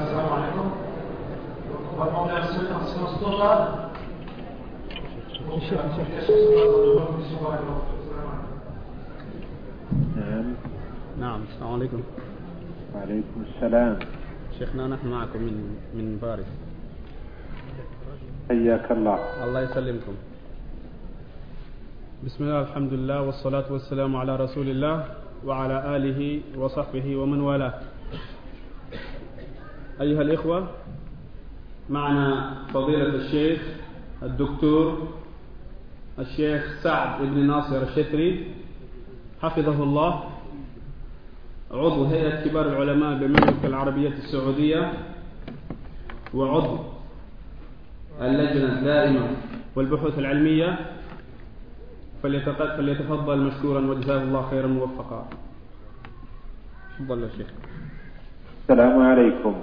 السلام عليكم. نعم نعم السلام عليكم. وعليكم السلام. شيخنا نحن معكم من من باريس. حياك الله. الله يسلمكم. بسم الله الحمد لله والصلاة والسلام على رسول الله. وعلى آله وصحبه ومن والاه. أيها الإخوة معنا فضيلة الشيخ الدكتور الشيخ سعد بن ناصر الشتري حفظه الله عضو هيئة كبار العلماء بالمملكة العربية السعودية وعضو اللجنة الدائمة والبحوث العلمية فليتفضل مشكورا وجزاه الله خيرا موفقا. تفضل يا شيخ. السلام عليكم.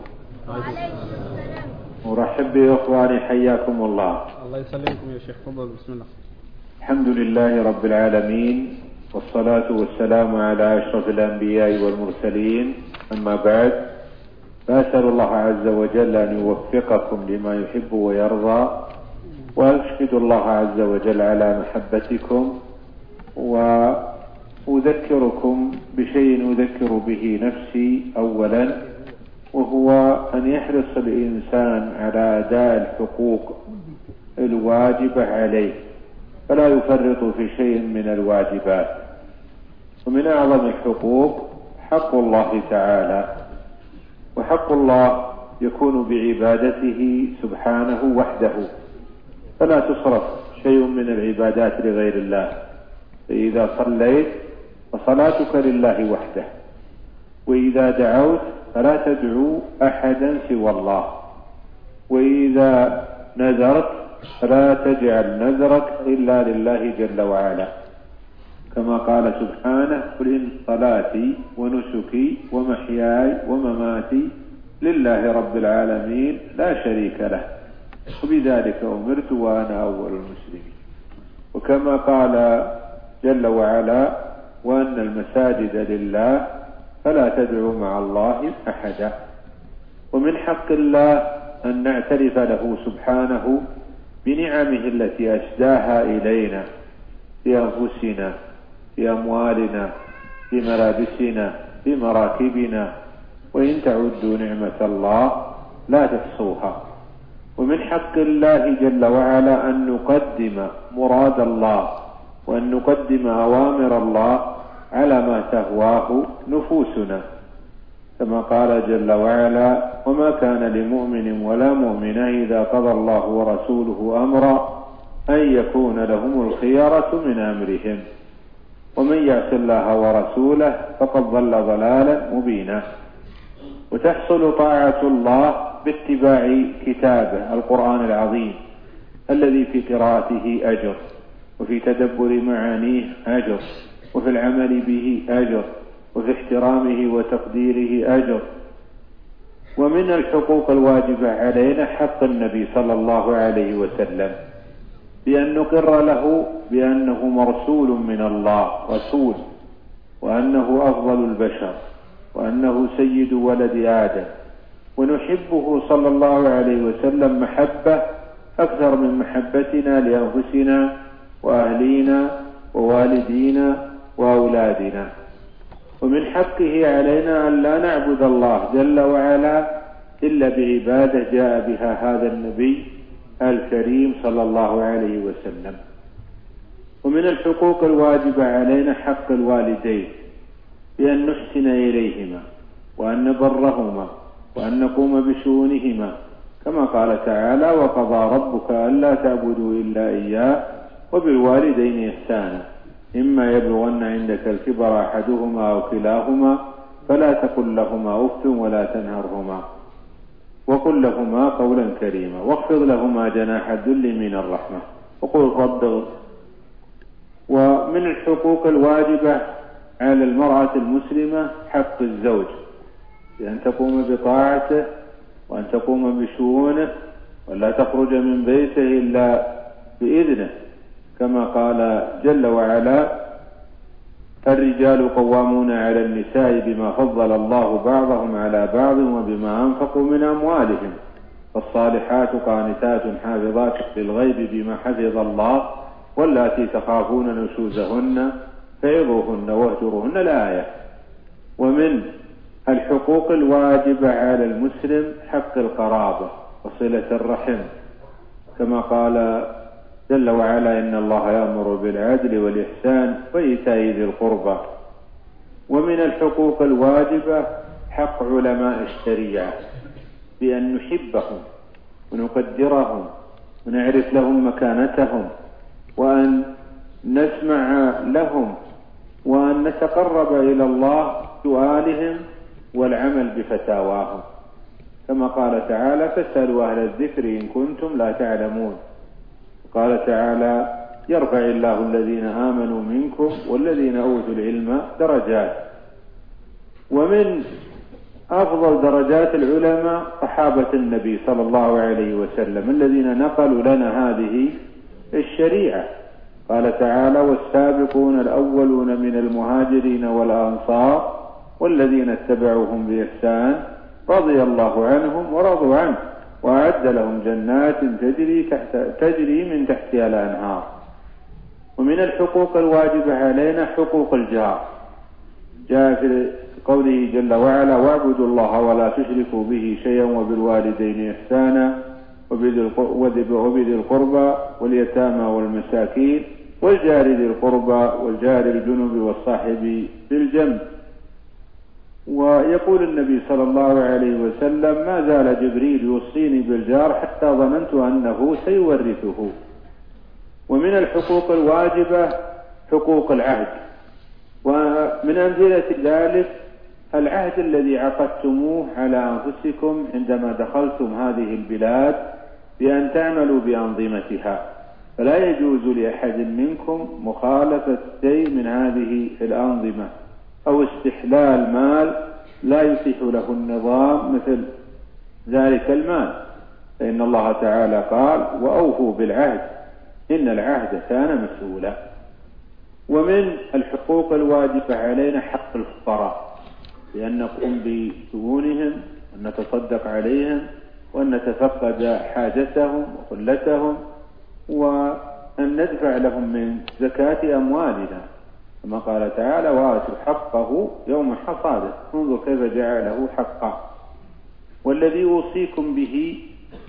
أرحب بإخواني حياكم الله. الله يسلمكم يا شيخ. تفضل بسم الله. الحمد لله رب العالمين والصلاة والسلام على أشرف الأنبياء والمرسلين. أما بعد فأسأل الله عز وجل أن يوفقكم لما يحب ويرضى. وأشهد الله عز وجل على محبتكم وأذكركم بشيء أذكر به نفسي أولا وهو أن يحرص الإنسان على أداء الحقوق الواجبة عليه فلا يفرط في شيء من الواجبات. ومن أعظم الحقوق حق الله تعالى وحق الله يكون بعبادته سبحانه وحده. فلا تصرف شيء من العبادات لغير الله. فإذا صليت فصلاتك لله وحده. وإذا دعوت فلا تدعو أحدا سوى الله. وإذا نذرت فلا تجعل نذرك إلا لله جل وعلا. كما قال سبحانه قل إن صلاتي ونسكي ومحياي ومماتي لله رب العالمين لا شريك له. وبذلك أمرت وأنا أول المسلمين. وكما قال جل وعلا وأن المساجد لله فلا تدعوا مع الله أحدا. ومن حق الله أن نعترف له سبحانه بنعمه التي أسداها إلينا في أنفسنا في أموالنا في ملابسنا في مراكبنا. وإن تعدوا نعمة الله لا تحصوها. ومن حق الله جل وعلا أن نقدم مراد الله وأن نقدم أوامر الله على ما تهواه نفوسنا. كما قال جل وعلا وما كان لمؤمن ولا مؤمنة إذا قضى الله ورسوله أمرا أن يكون لهم الخيرة من أمرهم. ومن يعص الله ورسوله فقد ضل ضلالا مبينا. وتحصل طاعة الله باتباع كتابه القرآن العظيم الذي في قراءته أجر وفي تدبر معانيه أجر وفي العمل به أجر وفي احترامه وتقديره أجر. ومن الحقوق الواجبة علينا حق النبي صلى الله عليه وسلم بأن نقر له بأنه مرسول من الله رسول وأنه أفضل البشر وأنه سيد ولد آدم. ونحبه صلى الله عليه وسلم محبة أكثر من محبتنا لأنفسنا وأهلينا ووالدينا وأولادنا. ومن حقه علينا أن لا نعبد الله جل وعلا إلا بعبادة جاء بها هذا النبي الكريم صلى الله عليه وسلم. ومن الحقوق الواجبة علينا حق الوالدين بأن نحسن إليهما وأن نبرهما وأن نقوم بشؤونهما. كما قال تعالى وقضى ربك ألا تعبدوا إلا إياه وبالوالدين إحسانا. إما يبلغن عندك الكبر أحدهما أو كلاهما فلا تقل لهما أف ولا تنهرهما. وقل لهما قولا كريما. واخفض لهما جناح الذل من الرحمة. وقل رب ومن الحقوق الواجبة على المرأة المسلمة حق الزوج. بأن تقوم بطاعته وأن تقوم بشؤونه ولا تخرج من بيته إلا بإذنه. كما قال جل وعلا الرجال قوامون على النساء بما فضل الله بعضهم على بعض وبما أنفقوا من أموالهم. فالصالحات قانتات حافظات للغيب بما حفظ الله واللاتي تخافون نشوزهن فعظوهن واهجروهن الآية. ومن الحقوق الواجبة على المسلم حق القرابة وصلة الرحم. كما قال جل وعلا إن الله يأمر بالعدل والإحسان وإيتاء ذي القربى. ومن الحقوق الواجبة حق علماء الشريعة بأن نحبهم ونقدرهم ونعرف لهم مكانتهم وأن نسمع لهم وأن نتقرب إلى الله سؤالهم والعمل بفتاواهم كما قال تعالى فاسألوا أهل الذكر إن كنتم لا تعلمون. قال تعالى يرفع الله الذين آمنوا منكم والذين أوتوا العلم درجات. ومن أفضل درجات العلماء صحابة النبي صلى الله عليه وسلم الذين نقلوا لنا هذه الشريعة. قال تعالى والسابقون الأولون من المهاجرين والأنصار والذين اتبعوهم بإحسان رضي الله عنهم ورضوا عنه وأعد لهم جنات تجري, تحت تجري من تحتها الأنهار. ومن الحقوق الواجبة علينا حقوق الجار. جاء في قوله جل وعلا واعبدوا الله ولا تشركوا به شيئا وبالوالدين إحسانا وبذي القربى واليتامى والمساكين والجار ذي القربى والجار الجنب والصاحب بالجنب. ويقول النبي صلى الله عليه وسلم ما زال جبريل يوصيني بالجار حتى ظننت أنه سيورثه. ومن الحقوق الواجبة حقوق العهد. ومن أمثلة ذلك العهد الذي عقدتموه على أنفسكم عندما دخلتم هذه البلاد بأن تعملوا بأنظمتها. فلا يجوز لأحد منكم مخالفة شيء من هذه الأنظمة. أو استحلال مال لا يتيح له النظام مثل ذلك المال. فإن الله تعالى قال وأوفوا بالعهد إن العهد كان مسؤولا. ومن الحقوق الواجبة علينا حق الفقراء بأن نقوم بشؤونهم وأن نتصدق عليهم وأن نتفقد حاجتهم وقلتهم وأن ندفع لهم من زكاة أموالنا. كما قال تعالى وآتوا حقه يوم حصاده انظر كيف جعله حقا. والذي أوصيكم به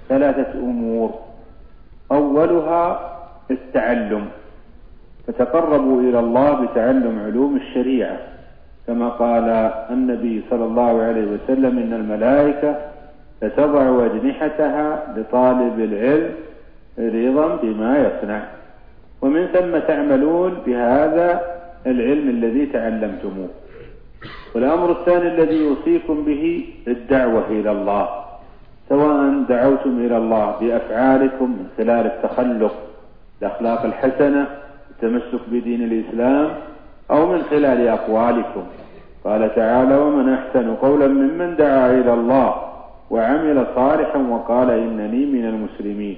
ثلاثة أمور. أولها التعلم. فتقربوا إلى الله بتعلم علوم الشريعة. كما قال النبي صلى الله عليه وسلم إن الملائكة لتضع أجنحتها لطالب العلم رضا بما يصنع. ومن ثم تعملون بهذا العلم الذي تعلمتموه. والأمر الثاني الذي يوصيكم به الدعوة إلى الله. سواء دعوتم إلى الله بأفعالكم من خلال التخلق الأخلاق الحسنة التمسك بدين الإسلام أو من خلال أقوالكم. قال تعالى ومن أحسن قولا ممن دعا إلى الله وعمل صالحا وقال إنني من المسلمين.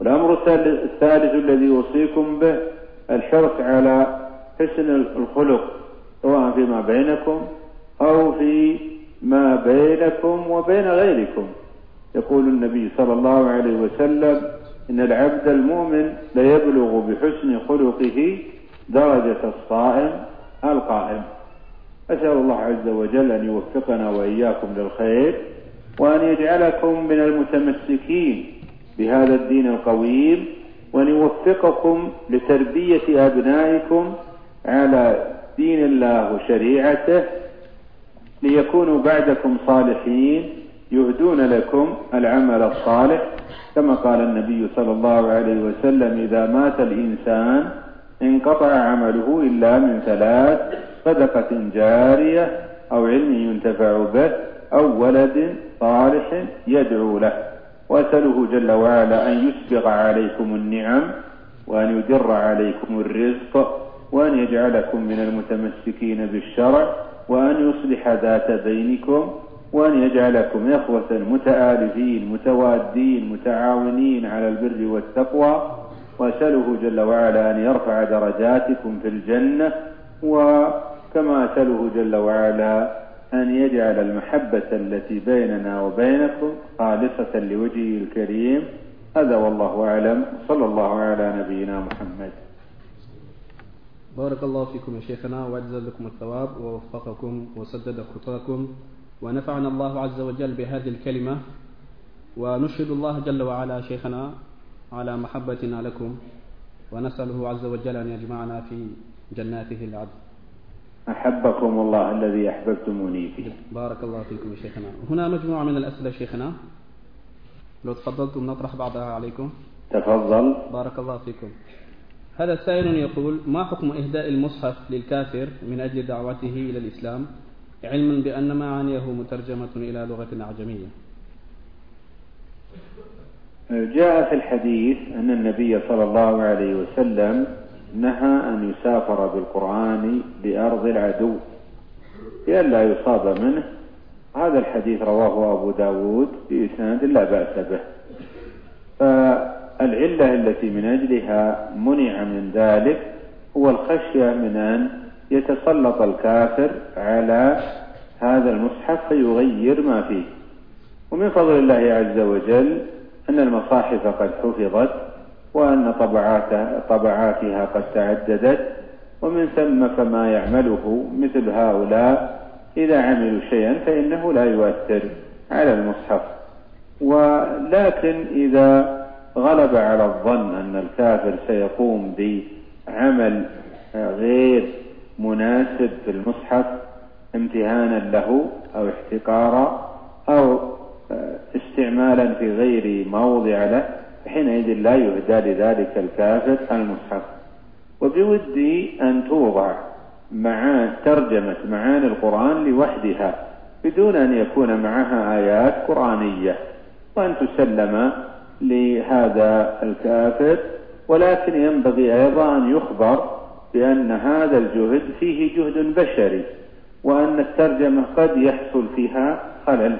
والأمر الثالث الذي يوصيكم به الحرص على حسن الخلق سواء فيما بينكم أو في ما بينكم وبين غيركم. يقول النبي صلى الله عليه وسلم إن العبد المؤمن ليبلغ بحسن خلقه درجة الصائم القائم. أسأل الله عز وجل أن يوفقنا وإياكم للخير وأن يجعلكم من المتمسكين بهذا الدين القويم وأن يوفقكم لتربية أبنائكم على دين الله وشريعته ليكونوا بعدكم صالحين يهدون لكم العمل الصالح كما قال النبي صلى الله عليه وسلم إذا مات الإنسان انقطع عمله إلا من ثلاث صدقة جارية أو علم ينتفع به أو ولد صالح يدعو له. وأسأله جل وعلا أن يسبغ عليكم النعم وأن يدر عليكم الرزق وأن يجعلكم من المتمسكين بالشرع وأن يصلح ذات بينكم وأن يجعلكم إخوة متآلفين متوادين متعاونين على البر والتقوى. وأسأله جل وعلا أن يرفع درجاتكم في الجنة وكما أسأله جل وعلا أن يجعل المحبة التي بيننا وبينكم خالصة لوجهه الكريم. هذا والله أعلم. صلى الله على نبينا محمد. بارك الله فيكم يا شيخنا وأجزل لكم الثواب ووفقكم وسدد خطاكم ونفعنا الله عز وجل بهذه الكلمة ونشهد الله جل وعلا شيخنا على محبتنا لكم ونسأله عز وجل أن يجمعنا في جناته العدل أحبكم الله الذي أحببتموني فيه. بارك الله فيكم يا شيخنا. هنا مجموعة من الأسئلة شيخنا. لو تفضلتم نطرح بعضها عليكم. تفضل. بارك الله فيكم. هذا سائل يقول ما حكم إهداء المصحف للكافر من أجل دعوته إلى الإسلام؟ علما بأن معانيه مترجمة إلى لغة أعجمية. جاء في الحديث أن النبي صلى الله عليه وسلم نهى أن يسافر بالقرآن لأرض العدو لئلا يصاب منه. هذا الحديث رواه أبو داود بإسناد لا بأس به. فالعلة التي من أجلها منع من ذلك هو الخشية من أن يتسلط الكافر على هذا المصحف فيغير ما فيه. ومن فضل الله عز وجل أن المصاحف قد حفظت وأن طبعاتها, طبعاتها قد تعددت ومن ثم فما يعمله مثل هؤلاء إذا عملوا شيئا فإنه لا يؤثر على المصحف. ولكن إذا غلب على الظن أن الكافر سيقوم بعمل غير مناسب في المصحف امتهانا له أو احتقارا أو استعمالا في غير موضع له حينئذ لا يهدى لذلك الكافر المصحف. وبودي أن توضع مع ترجمة معاني القرآن لوحدها بدون أن يكون معها آيات قرآنية وأن تسلم لهذا الكافر ولكن ينبغي أيضا أن يخبر بأن هذا الجهد فيه جهد بشري وأن الترجمة قد يحصل فيها خلل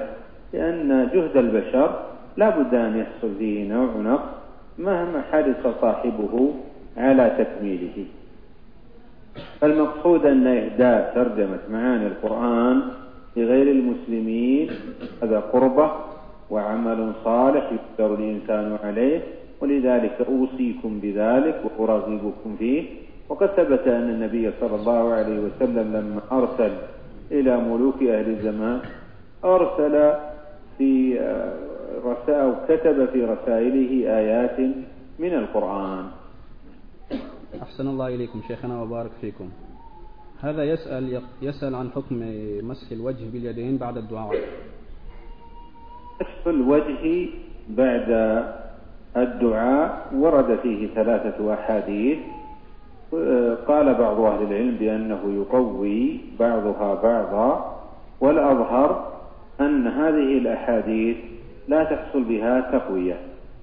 لأن جهد البشر لا بد أن يحصل فيه نوع نقص مهما حرص صاحبه على تكميله. فالمقصود أن إهداء ترجمة معاني القرآن لغير المسلمين هذا قربة وعمل صالح يقدر الإنسان عليه ولذلك أوصيكم بذلك وأرغبكم فيه. وقد ثبت أن النبي صلى الله عليه وسلم لما أرسل إلى ملوك أهل الزمان أرسل في رسائل كتب في رسائله آيات من القرآن. أحسن الله إليكم شيخنا وبارك فيكم. هذا يسأل يسأل عن حكم مسح الوجه باليدين بعد الدعاء. مسح الوجه بعد الدعاء ورد فيه ثلاثة أحاديث. قال بعض أهل العلم بأنه يقوي بعضها بعضا والأظهر أن هذه الأحاديث لا تحصل بها تقوية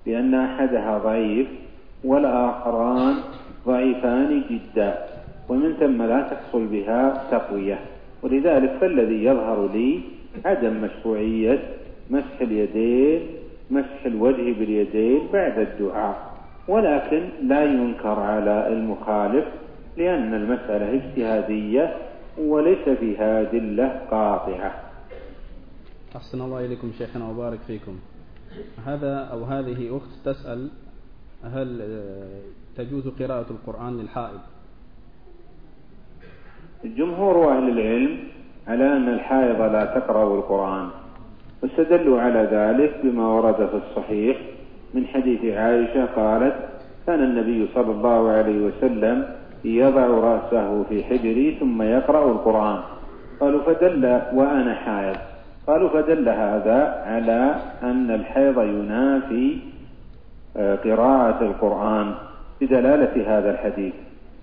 لأن أحدها ضعيف والآخران ضعيفان جدا ومن ثم لا تحصل بها تقوية. ولذلك فالذي يظهر لي عدم مشروعية مسح اليدين مسح الوجه باليدين بعد الدعاء. ولكن لا ينكر على المخالف لأن المسألة اجتهادية وليس فيها أدلة قاطعة. أحسن الله إليكم شيخنا وبارك فيكم. هذا أو هذه أخت تسأل هل تجوز قراءة القرآن للحائض؟ جمهور أهل العلم على أن الحائض لا تقرأ القرآن. واستدلوا على ذلك بما ورد في الصحيح من حديث عائشة قالت كان النبي صلى الله عليه وسلم يضع رأسه في حجري ثم يقرأ القرآن. قالوا فدل وأنا حائض. قالوا فدل هذا على أن الحيض ينافي آه، قراءة القرآن بدلالة هذا الحديث.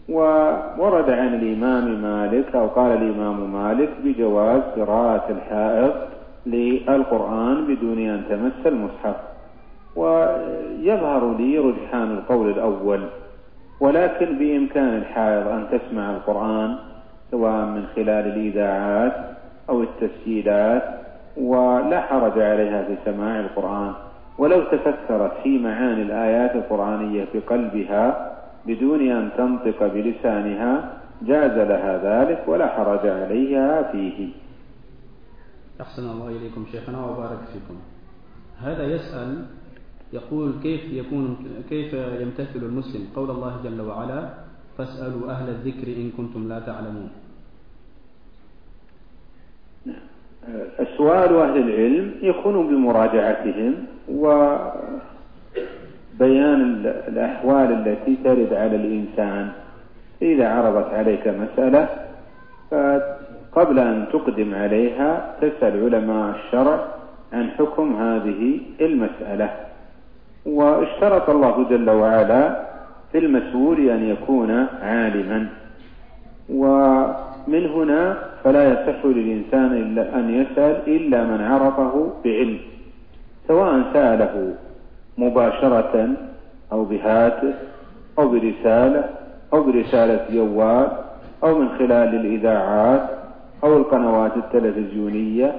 وورد عن الإمام مالك أو قال الإمام مالك بجواز قراءة الحائض للقرآن بدون أن تمس المصحف. ويظهر لي رجحان القول الأول ولكن بإمكان الحائض أن تسمع القرآن سواء من خلال الإذاعات أو التسجيلات ولا حرج عليها في سماع القرآن. ولو تفكرت في معاني الآيات القرآنية في قلبها بدون أن تنطق بلسانها جاز لها ذلك ولا حرج عليها فيه. أحسن الله إليكم شيخنا وبارك فيكم. هذا يسأل يقول كيف يكون كيف يمتثل المسلم قول الله جل وعلا فاسألوا أهل الذكر إن كنتم لا تعلمون. السؤال أهل العلم يكون بمراجعتهم وبيان الأحوال التي ترد على الإنسان. إذا عرضت عليك مسألة فقبل أن تقدم عليها تسأل علماء الشرع عن حكم هذه المسألة. واشترط الله جل وعلا في المسؤول أن يكون عالما. ومن هنا فلا يصح للإنسان إلا أن يسأل إلا من عرفه بعلم سواء سأله مباشرة أو بهاتف أو برسالة أو برسالة جوال أو من خلال الإذاعات أو القنوات التلفزيونية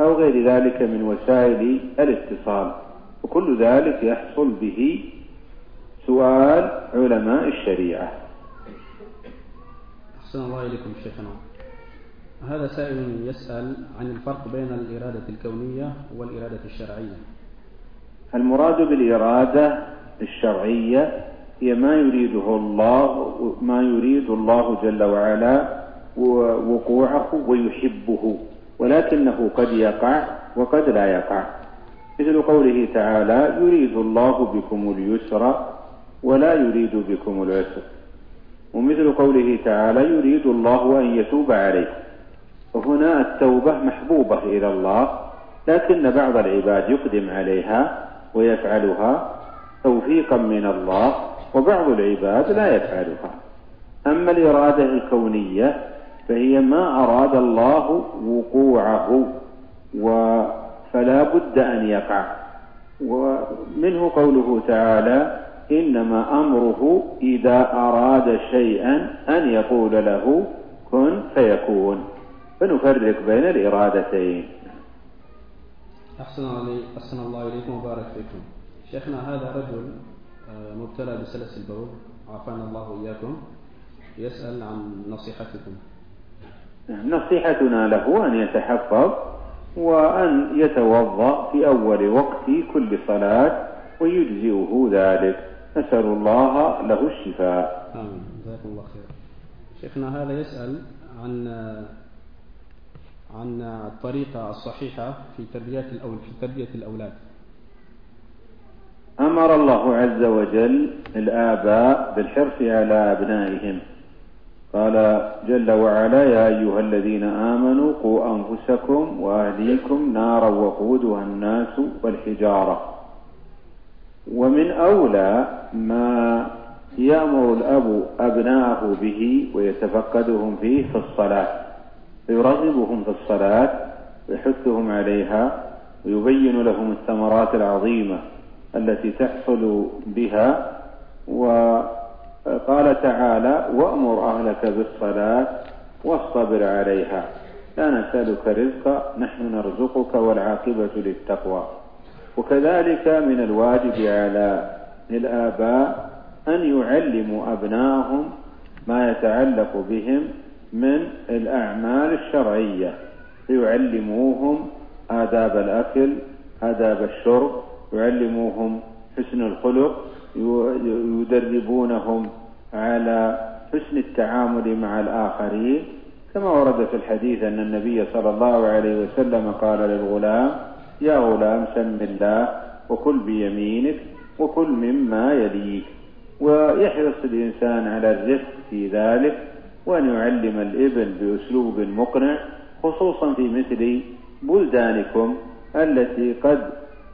أو غير ذلك من وسائل الاتصال. وكل ذلك يحصل به سؤال علماء الشريعة. أحسن الله إليكم شيخنا. هذا سائل يسأل عن الفرق بين الإرادة الكونية والإرادة الشرعية. المراد بالإرادة الشرعية هي ما يريده الله ما يريد الله جل وعلا وقوعه ويحبه ولكنه قد يقع وقد لا يقع. مثل قوله تعالى يريد الله بكم اليسر ولا يريد بكم العسر. ومثل قوله تعالى يريد الله أن يتوب عليكم وهنا التوبة محبوبة إلى الله لكن بعض العباد يقدم عليها ويفعلها توفيقا من الله وبعض العباد لا يفعلها. أما الإرادة الكونية فهي ما أراد الله وقوعه فلا بد أن يقع. ومنه قوله تعالى إنما أمره إذا أراد شيئا أن يقول له كن فيكون. فنفرق بين الإرادتين. أحسن, علي أحسن الله إليكم وبارك فيكم. شيخنا هذا رجل آه، مبتلى بسلس البول عافانا الله إياكم يسأل عن نصيحتكم. نصيحتنا له أن يتحفظ وأن يتوضأ في أول وقت كل صلاة ويجزئه ذلك. نسأل الله له الشفاء. آمين. جزاكم الله خير شيخنا هذا يسأل عن عن الطريقة الصحيحة في تربية الأول في تربية الأولاد. أمر الله عز وجل الآباء بالحرص على أبنائهم. قال جل وعلا يا أيها الذين آمنوا قوا أنفسكم وأهليكم نارا وقودها الناس والحجارة. ومن أولى ما يأمر الأب أبناءه به ويتفقدهم فيه في الصلاة فيرغبهم في الصلاة ويحثهم عليها ويبين لهم الثمرات العظيمة التي تحصل بها وقال تعالى وأمر أهلك بالصلاة واصطبر عليها. لا نسألك رزقا نحن نرزقك والعاقبة للتقوى. وكذلك من الواجب على الآباء أن يعلموا أبنائهم ما يتعلق بهم من الأعمال الشرعية. يعلموهم آداب الأكل آداب الشرب يعلموهم حسن الخلق يدربونهم على حسن التعامل مع الآخرين كما ورد في الحديث أن النبي صلى الله عليه وسلم قال للغلام يا غلام سم الله وكل بيمينك وكل مما يليك. ويحرص الإنسان على الرفق في ذلك وأن يعلم الابن بأسلوب مقنع خصوصا في مثل بلدانكم التي قد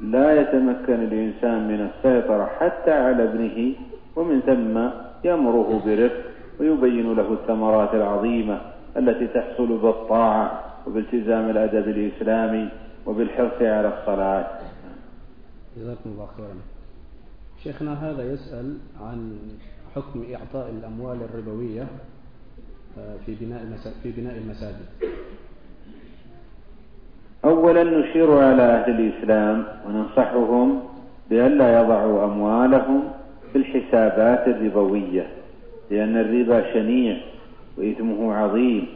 لا يتمكن الإنسان من السيطرة حتى على ابنه ومن ثم يأمره برفق ويبين له الثمرات العظيمة التي تحصل بالطاعة وبالتزام الأدب الإسلامي وبالحرص على الصلاة. جزاكم الله خيرا. شيخنا هذا يسأل عن حكم إعطاء الأموال الربوية آه، في بناء في بناء المساجد. أولا نشير على أهل الإسلام وننصحهم بألا يضعوا أموالهم في الحسابات الربوية لأن الربا شنيع وإثمه عظيم.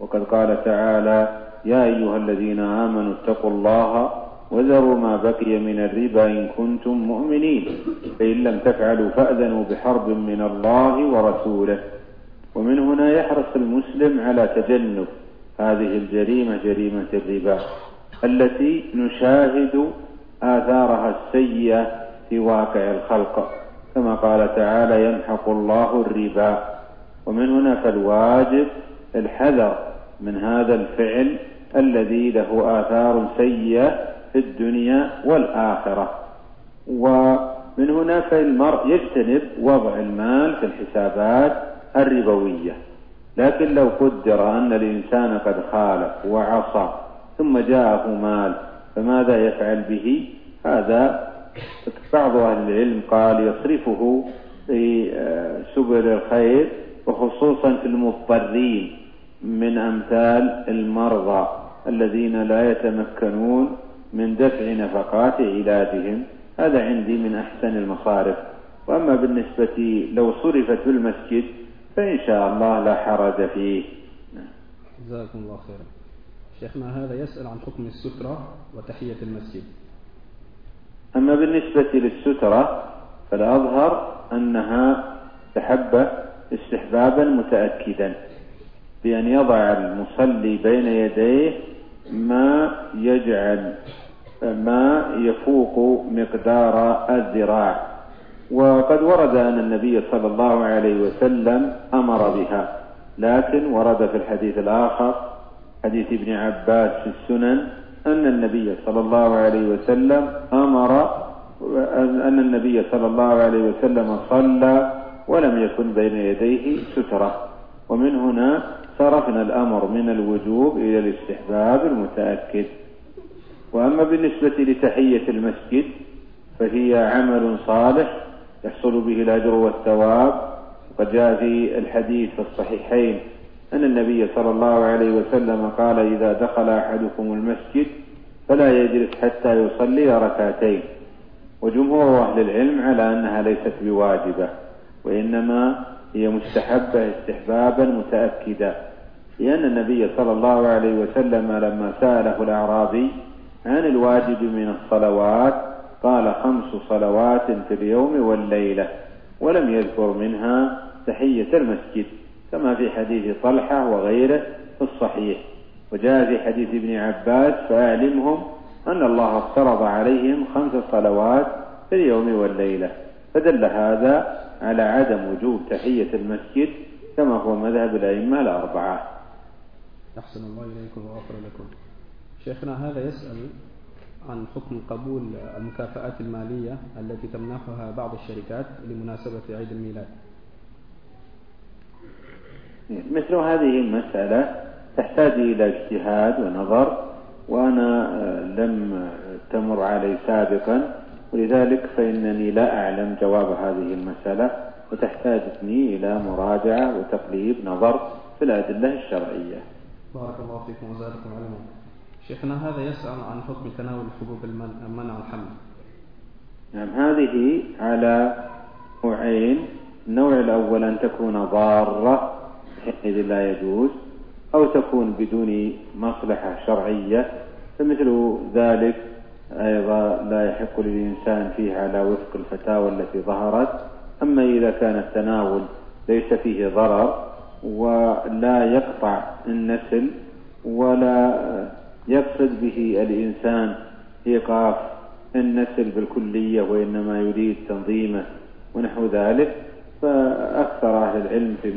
وقد قال تعالى يا أيها الذين آمنوا اتقوا الله وذروا ما بقي من الربا إن كنتم مؤمنين فإن لم تفعلوا فأذنوا بحرب من الله ورسوله. ومن هنا يحرص المسلم على تجنب هذه الجريمة جريمة الربا. التي نشاهد آثارها السيئة في واقع الخلق. كما قال تعالى يمحق الله الربا. ومن هنا فالواجب الحذر من هذا الفعل الذي له آثار سيئة في الدنيا والآخرة. ومن هنا فالمرء يجتنب وضع المال في الحسابات الربوية. لكن لو قدر أن الإنسان قد خالف وعصى ثم جاءه مال فماذا يفعل به؟ هذا بعض أهل العلم قال يصرفه في آه، سبل الخير وخصوصا في المضطرين من أمثال المرضى الذين لا يتمكنون من دفع نفقات علاجهم. هذا عندي من أحسن المصارف. وأما بالنسبة لو صرفت في المسجد فإن شاء الله لا حرج فيه. جزاكم الله خيرا. شيخنا هذا يسأل عن حكم السترة وتحية المسجد. أما بالنسبة للسترة فالأظهر أنها تحبة استحبابا متأكدا بأن يضع المصلي بين يديه ما يجعل ما يفوق مقدار الذراع. وقد ورد أن النبي صلى الله عليه وسلم أمر بها لكن ورد في الحديث الآخر حديث ابن عباس في السنن أن النبي صلى الله عليه وسلم أمر أن النبي صلى الله عليه وسلم صلى ولم يكن بين يديه سترة. ومن هنا صرفنا الأمر من الوجوب إلى الاستحباب المتأكد. وأما بالنسبة لتحية المسجد فهي عمل صالح يحصل به الأجر والثواب. وقد جاء في الحديث في الصحيحين أن النبي صلى الله عليه وسلم قال إذا دخل أحدكم المسجد فلا يجلس حتى يصلي ركعتين. وجمهور أهل العلم على أنها ليست بواجبة وإنما هي مستحبة استحبابا متأكدا لأن النبي صلى الله عليه وسلم لما سأله الأعرابي عن الواجب من الصلوات قال خمس صلوات في اليوم والليلة ولم يذكر منها تحية المسجد. كما في حديث طلحة وغيره في الصحيح. وجاء في حديث ابن عباس فأعلمهم أن الله افترض عليهم خمس صلوات في اليوم والليلة. فدل هذا على عدم وجوب تحية المسجد كما هو مذهب الأئمة الأربعة. أحسن الله إليكم وغفر لكم. شيخنا هذا يسأل عن حكم قبول المكافآت المالية التي تمنحها بعض الشركات لمناسبة عيد الميلاد. مثل هذه المسألة تحتاج إلى اجتهاد ونظر وأنا آه، لم تمر علي سابقا ولذلك فإنني لا أعلم جواب هذه المسألة وتحتاجني إلى مراجعة وتقليب نظر في الأدلة الشرعية. بارك الله فيكم وزادكم علما. شيخنا هذا يسأل عن حكم تناول حبوب منع الحمل. نعم هذه على نوعين. النوع الأول أن تكون ضارة حينئذ لا يجوز أو تكون بدون مصلحة شرعية فمثل ذلك أيضا لا يحق للإنسان فيه على وفق الفتاوى التي ظهرت. أما إذا كان التناول ليس فيه ضرر ولا يقطع النسل ولا يقصد به الإنسان إيقاف النسل بالكلية وإنما يريد تنظيمه ونحو ذلك فأكثر أهل العلم في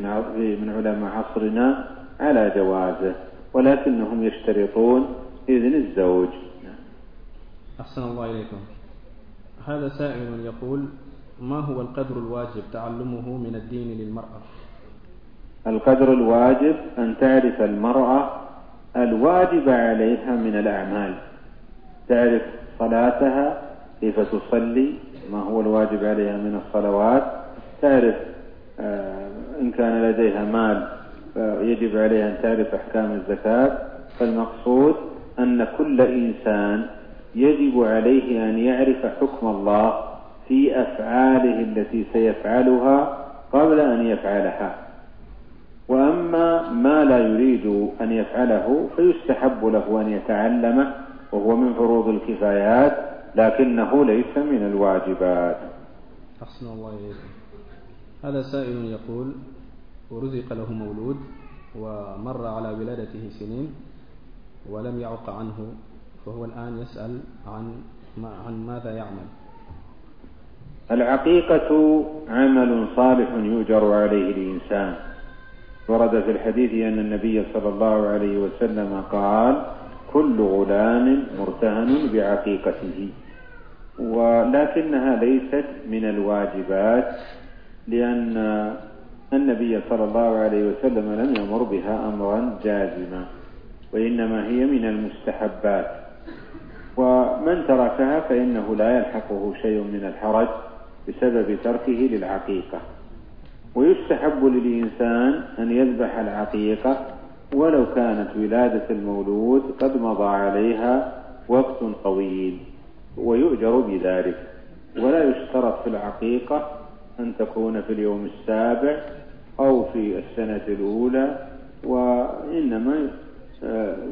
من علماء عصرنا على جوازه ولكنهم يشترطون إذن الزوج. أحسن الله إليكم. هذا سائل يقول ما هو القدر الواجب تعلمه من الدين للمرأة؟ القدر الواجب أن تعرف المرأة الواجب عليها من الأعمال. تعرف صلاتها كيف تصلي ما هو الواجب عليها من الصلوات تعرف آه، إن كان لديها مال فيجب عليها أن تعرف أحكام الزكاة. فالمقصود أن كل إنسان يجب عليه أن يعرف حكم الله في أفعاله التي سيفعلها قبل أن يفعلها. وأما ما لا يريد أن يفعله فيستحب له أن يتعلمه وهو من فروض الكفايات لكنه ليس من الواجبات. أحسن الله إليكم. هذا سائل يقول ورزق له مولود ومر على ولادته سنين ولم يعق عنه فهو الآن يسأل عن ما عن ماذا يعمل؟ العقيقة عمل صالح يؤجر عليه الإنسان. ورد في الحديث أن النبي صلى الله عليه وسلم قال كل غلام مرتهن بعقيقته. ولكنها ليست من الواجبات لأن النبي صلى الله عليه وسلم لم يمر بها أمرا جازما وإنما هي من المستحبات. ومن تركها فإنه لا يلحقه شيء من الحرج بسبب تركه للعقيقة. ويستحب للإنسان أن يذبح العقيقة ولو كانت ولادة المولود قد مضى عليها وقت طويل ويؤجر بذلك. ولا يشترط في العقيقة أن تكون في اليوم السابع أو في السنة الأولى وإنما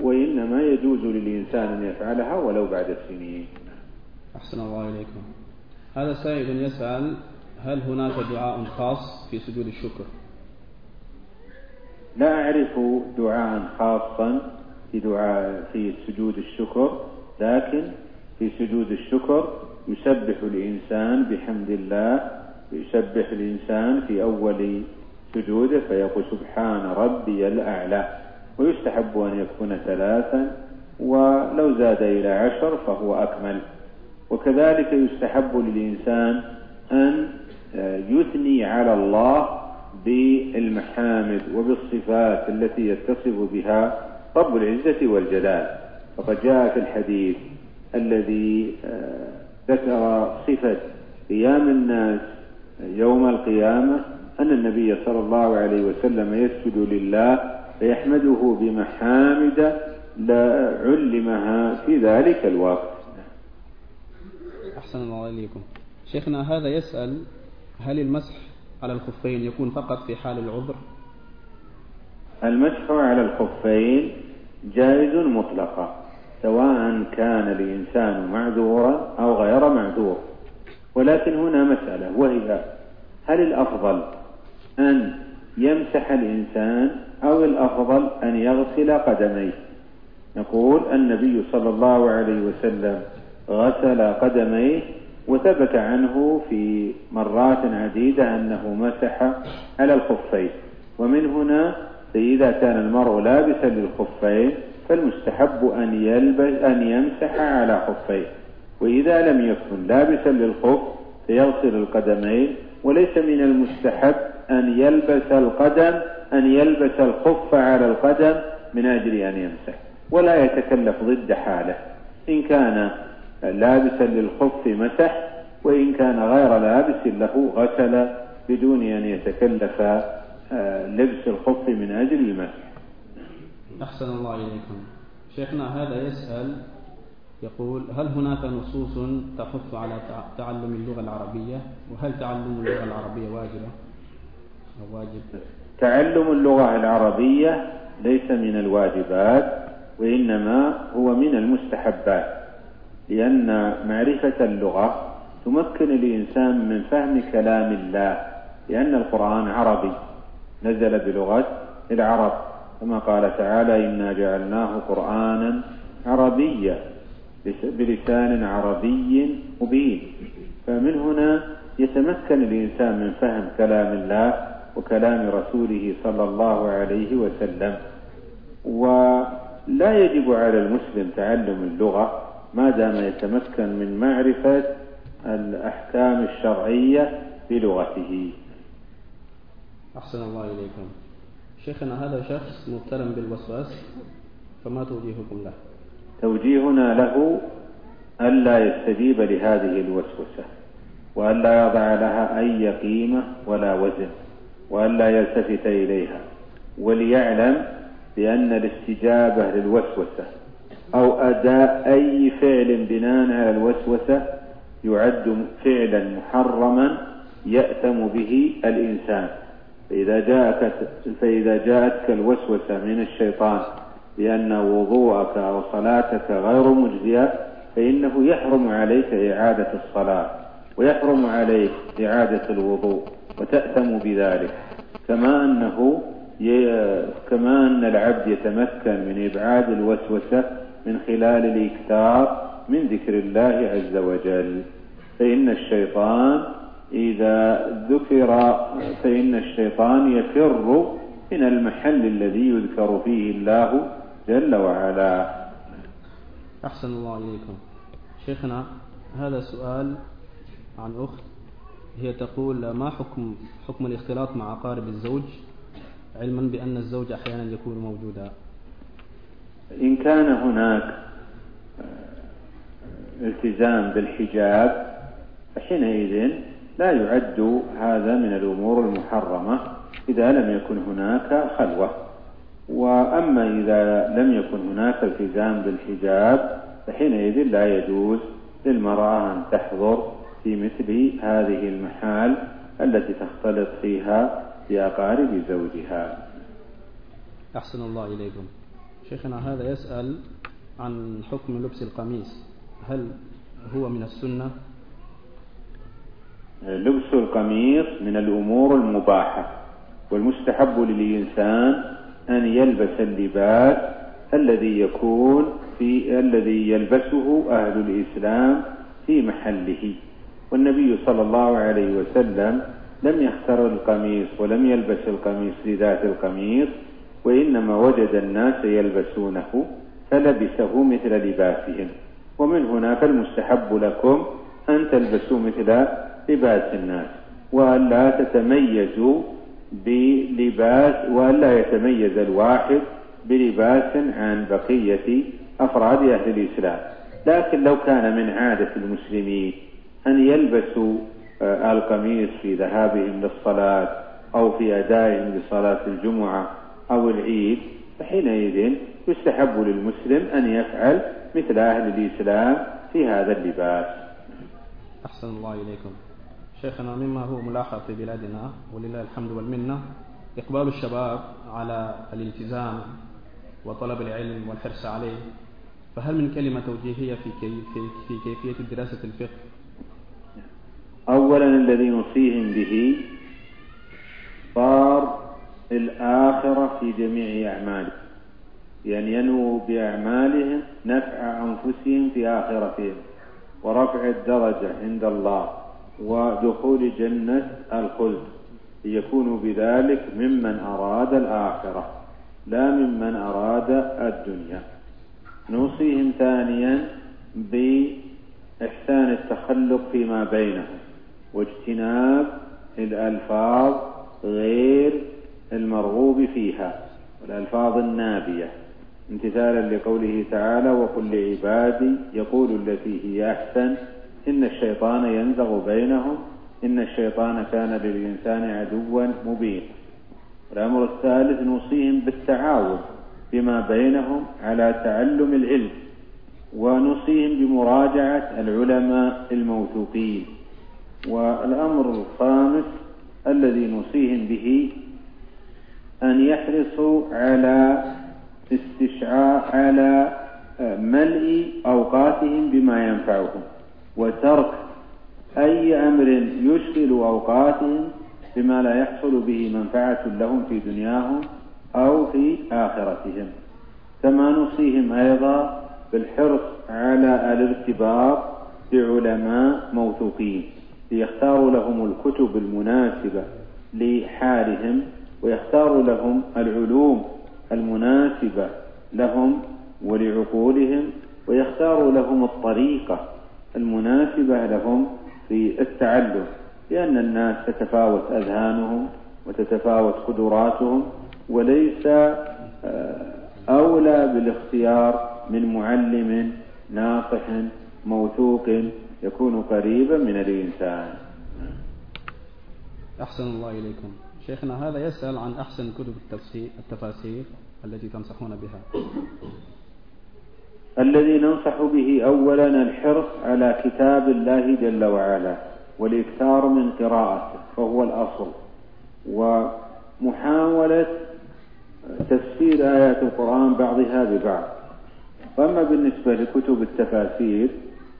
وإنما يجوز للإنسان أن يفعلها ولو بعد سنين أحسن الله إليكم. هذا سائل يسأل هل هناك دعاء خاص في سجود الشكر؟ لا أعرف دعاء خاصا في دعاء في سجود الشكر لكن في سجود الشكر يسبح الإنسان بحمد الله يسبح الإنسان في أول سجوده فيقول سبحان ربي الأعلى ويستحب أن يكون ثلاثا ولو زاد إلى عشر فهو أكمل. وكذلك يستحب للإنسان أن يثني على الله بالمحامد وبالصفات التي يتصف بها رب العزة والجلال. فقد جاء في الحديث الذي آه، ذكر صفة قيام الناس يوم القيامة أن النبي صلى الله عليه وسلم يسجد لله فيحمده بمحامد لا علمها في ذلك الوقت. أحسن الله إليكم. شيخنا هذا يسأل هل المسح على الخفين يكون فقط في حال العذر؟ المسح على الخفين جائز مطلقا سواء كان الإنسان معذورا أو غير معذور. ولكن هنا مسألة وهي هل الأفضل أن يمسح الإنسان أو الأفضل أن يغسل قدميه؟ نقول النبي صلى الله عليه وسلم غسل قدميه وثبت عنه في مرات عديدة أنه مسح على الخفين. ومن هنا فإذا كان المرء لابسا للخفين فالمستحب أن يلبس أن يمسح على خفيه. وإذا لم يكن لابسا للخف فيغسل القدمين وليس من المستحب أن يلبس القدم أن يلبس الخف على القدم من أجل أن يمسح. ولا يتكلف ضد حاله. إن كان لابسا للخف مسح وإن كان غير لابس له غسل بدون أن يتكلف آه، لبس الخف من أجل المسح. أحسن الله إليكم. شيخنا هذا يسأل يقول هل هناك نصوص تحث على تعلم اللغة العربية؟ وهل تعلم اللغة العربية واجبة أو واجب؟ تعلم اللغة العربية ليس من الواجبات وإنما هو من المستحبات لأن معرفة اللغة تمكن الإنسان من فهم كلام الله لأن القرآن عربي نزل بلغة العرب كما قال تعالى إنا جعلناه قرآنا عربيا بلسان عربي مبين. فمن هنا يتمكن الإنسان من فهم كلام الله وكلام رسوله صلى الله عليه وسلم. ولا يجب على المسلم تعلم اللغة ما دام يتمكن من معرفة الأحكام الشرعية بلغته. أحسن الله إليكم. شيخنا هذا شخص مبتلى بالوسواس فما توجيهكم له؟ توجيهنا له ألا يستجيب لهذه الوسوسة وألا يضع لها أي قيمة ولا وزن وألا يلتفت إليها وليعلم بأن الاستجابة للوسوسة أو أداء أي فعل بناء على الوسوسة يعد فعلا محرما يأتم به الإنسان. فإذا جاءك فإذا جاءتك الوسوسة من الشيطان بأن وضوءك أو صلاتك غير مجزية فإنه يحرم عليك إعادة الصلاة ويحرم عليك إعادة الوضوء وتأثم بذلك. كما أنه كما أن العبد يتمكن من إبعاد الوسوسة من خلال الإكثار من ذكر الله عز وجل. فإن الشيطان إذا ذكر فإن الشيطان يفر من المحل الذي يذكر فيه الله جل وعلا. أحسن الله إليكم. شيخنا هذا سؤال عن أخت. هي تقول ما حكم حكم الاختلاط مع أقارب الزوج؟ علما بأن الزوج أحيانا يكون موجودا. إن كان هناك التزام بالحجاب فحينئذ لا يعد هذا من الأمور المحرمة. إذا لم يكن هناك خلوة. وأما إذا لم يكن هناك التزام بالحجاب فحينئذ لا يجوز للمرأة أن تحضر في مثل هذه المحال التي تختلط فيها بأقارب زوجها. أحسن الله إليكم. شيخنا هذا يسأل عن حكم لبس القميص. هل هو من السنة؟ لبس القميص من الأمور المباحة والمستحب للإنسان أن يلبس اللباس الذي يكون في الذي يلبسه أهل الإسلام في محله. والنبي صلى الله عليه وسلم لم يختر القميص ولم يلبس القميص لذات القميص وإنما وجد الناس يلبسونه فلبسه مثل لباسهم. ومن هنا فالمستحب لكم أن تلبسوا مثل لباس الناس وألا تتميزوا بلباس وألا يتميز الواحد بلباس عن بقية أفراد أهل الإسلام. لكن لو كان من عادة المسلمين أن يلبسوا آه، القميص في ذهابهم للصلاة أو في أدائهم لصلاة الجمعة أو العيد فحينئذ يستحب للمسلم أن يفعل مثل أهل الإسلام في هذا اللباس. أحسن الله إليكم. شيخنا مما هو ملاحظ في بلادنا ولله الحمد والمنة إقبال الشباب على الالتزام وطلب العلم والحرص عليه. فهل من كلمة توجيهية في, كي في, في كيفية دراسة الفقه؟ أولا الذي نوصيهم به صار الآخرة في جميع أعمالهم. يعني ينووا بأعمالهم نفع أنفسهم في آخرتهم ورفع الدرجة عند الله. ودخول جنة الخلد ليكونوا بذلك ممن أراد الآخرة لا ممن أراد الدنيا. نوصيهم ثانيا بإحسان التخلق فيما بينهم واجتناب الألفاظ غير المرغوب فيها والألفاظ النابية. امتثالا لقوله تعالى وقل لعبادي يقول التي هي أحسن. إن الشيطان ينزغ بينهم إن الشيطان كان للإنسان عدوا مبينا. الأمر الثالث نوصيهم بالتعاون فيما بينهم على تعلم العلم ونوصيهم بمراجعة العلماء الموثوقين. والأمر الخامس الذي نوصيهم به أن يحرصوا على استشعاع على ملء أوقاتهم بما ينفعهم. وترك أي أمر يشغل أوقاتهم بما لا يحصل به منفعة لهم في دنياهم أو في آخرتهم. كما نوصيهم أيضا بالحرص على الارتباط بعلماء موثوقين ليختاروا لهم الكتب المناسبة لحالهم ويختاروا لهم العلوم المناسبة لهم ولعقولهم ويختاروا لهم الطريقة المناسبة لهم في التعلم لأن الناس تتفاوت أذهانهم وتتفاوت قدراتهم وليس آه، أولى بالاختيار من معلم ناصح موثوق يكون قريبا من الإنسان. أحسن الله إليكم. شيخنا هذا يسأل عن أحسن كتب التفسير التي تنصحون بها. الذي ننصح به أولا الحرص على كتاب الله جل وعلا والإكثار من قراءته فهو الأصل. محاولة تفسير آيات القرآن بعضها ببعض. وأما بالنسبة لكتب التفاسير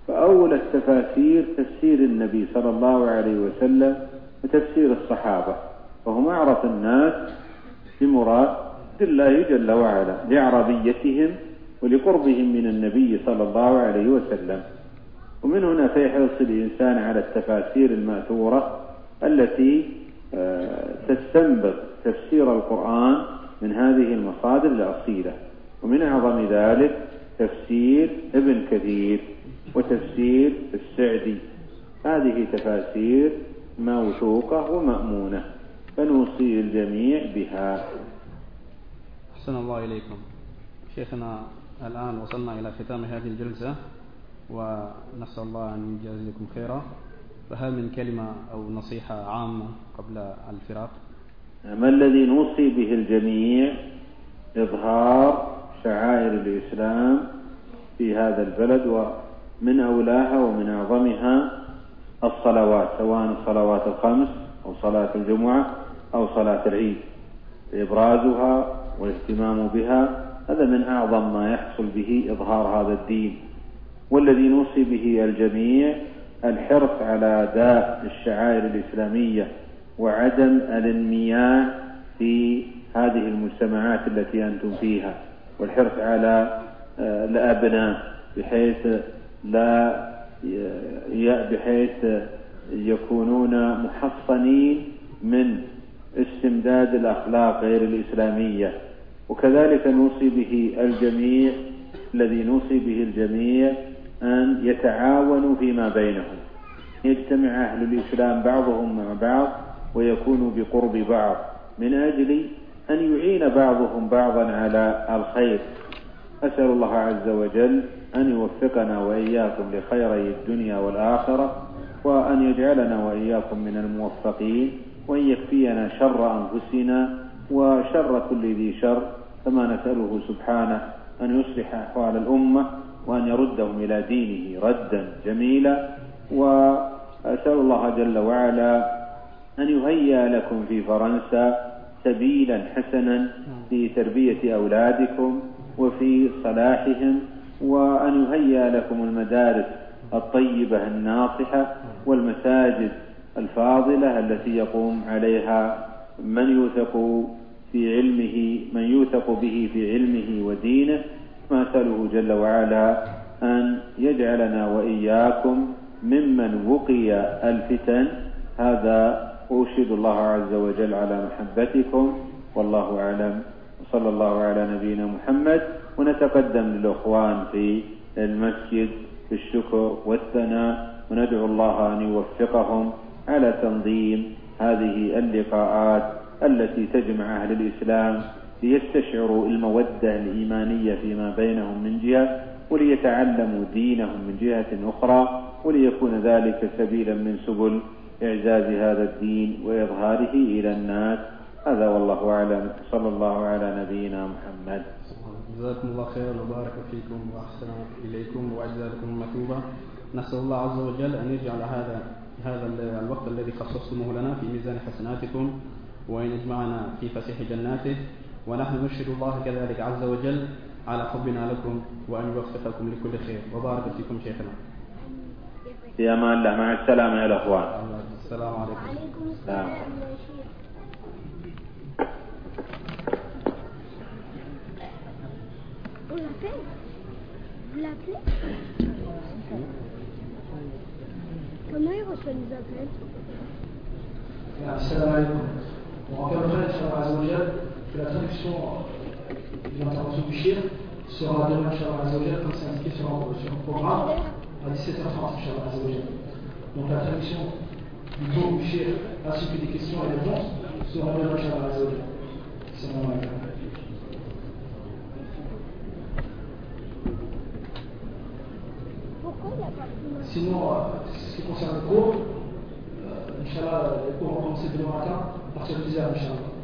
فأول التفاسير تفسير النبي صلى الله عليه وسلم وتفسير الصحابة وهم أعرف الناس بمراد الله جل وعلا لعربيتهم ولقربهم من النبي صلى الله عليه وسلم. ومن هنا فيحرص الإنسان على التفاسير المأثورة التي آه، تستنبط تفسير القرآن من هذه المصادر الأصيلة. ومن أعظم ذلك تفسير ابن كثير وتفسير السعدي. هذه تفاسير موثوقة ومأمونة. فنوصي الجميع بها. أحسن الله إليكم. شيخنا الآن وصلنا إلى ختام هذه الجلسة ونسأل الله أن يجازيكم خيرا. فهل من كلمة أو نصيحة عامة قبل الفراق؟ ما الذي نوصي به الجميع إظهار شعائر الإسلام في هذا البلد ومن أولاها ومن أعظمها الصلوات سواء الصلوات الخمس أو صلاة الجمعة أو صلاة العيد. إبرازها والاهتمام بها هذا من أعظم ما يحصل به إظهار هذا الدين والذي نوصي به الجميع الحرص على أداء الشعائر الإسلامية وعدم الانمياء في هذه المجتمعات التي أنتم فيها والحرص على آه، الأبناء بحيث لا بحيث يكونون محصنين من استمداد الأخلاق غير الإسلامية. وكذلك نوصي به الجميع الذي نوصي به الجميع أن يتعاونوا فيما بينهم. يجتمع أهل الإسلام بعضهم مع بعض ويكونوا بقرب بعض من أجل أن يعين بعضهم بعضا على الخير. أسأل الله عز وجل أن يوفقنا وإياكم لخيري الدنيا والآخرة وأن يجعلنا وإياكم من الموفقين وأن يكفينا شر أنفسنا وشر كل ذي شر كما نسأله سبحانه أن يصلح أحوال الأمة وأن يردهم إلى دينه ردا جميلا. وأسأل الله جل وعلا أن يهيئ لكم في فرنسا سبيلا حسنا في تربية أولادكم وفي صلاحهم وأن يهيئ لكم المدارس الطيبة الناصحة والمساجد الفاضلة التي يقوم عليها من يوثق في علمه من يوثق به في علمه ودينه ما أسأله جل وعلا أن يجعلنا وإياكم ممن وقي الفتن. هذا أوشد الله عز وجل على محبتكم. والله أعلم. وصلى الله على نبينا محمد. ونتقدم للأخوان في المسجد بالشكر والثناء. وندعو الله أن يوفقهم على تنظيم هذه اللقاءات التي تجمع أهل الإسلام ليستشعروا المودة الإيمانية فيما بينهم من جهة وليتعلموا دينهم من جهة أخرى وليكون ذلك سبيلا من سبل إعزاز هذا الدين وإظهاره إلى الناس. هذا والله أعلم. صلى الله على نبينا محمد. جزاكم الله خيرا وبارك فيكم وأحسن إليكم وأجزاكم مثوبة نسأل الله عز وجل أن يجعل هذا هذا الوقت الذي خصصتموه لنا في ميزان حسناتكم وأن يجمعنا في فسيح جناته. ونحن نشهد الله كذلك عز وجل على حبنا لكم وأن يوفقكم لكل خير. وبارك فيكم شيخنا. في أمان الله مع السلامة يا الأخوان. السلام عليكم. وعليكم السلام Vous l'appelez? Vous l'appelez? Comment il reçoit les appels Assalamu alaikum. On rappellera, Inch'Allah que la traduction de l'intervention du Chir sera demain, Inch'Allah comme c'est indiqué sur, sur le programme, à 17h30, Inch'Allah Donc la traduction du cours du Chir ainsi que des questions et réponses seront demain, Inch'Allah Assalamu alaikum. Sinon, euh, ce qui concerne le cours, euh, Inch'Allah, les cours vont commencer demain matin à partir de 10h, Inch'Allah.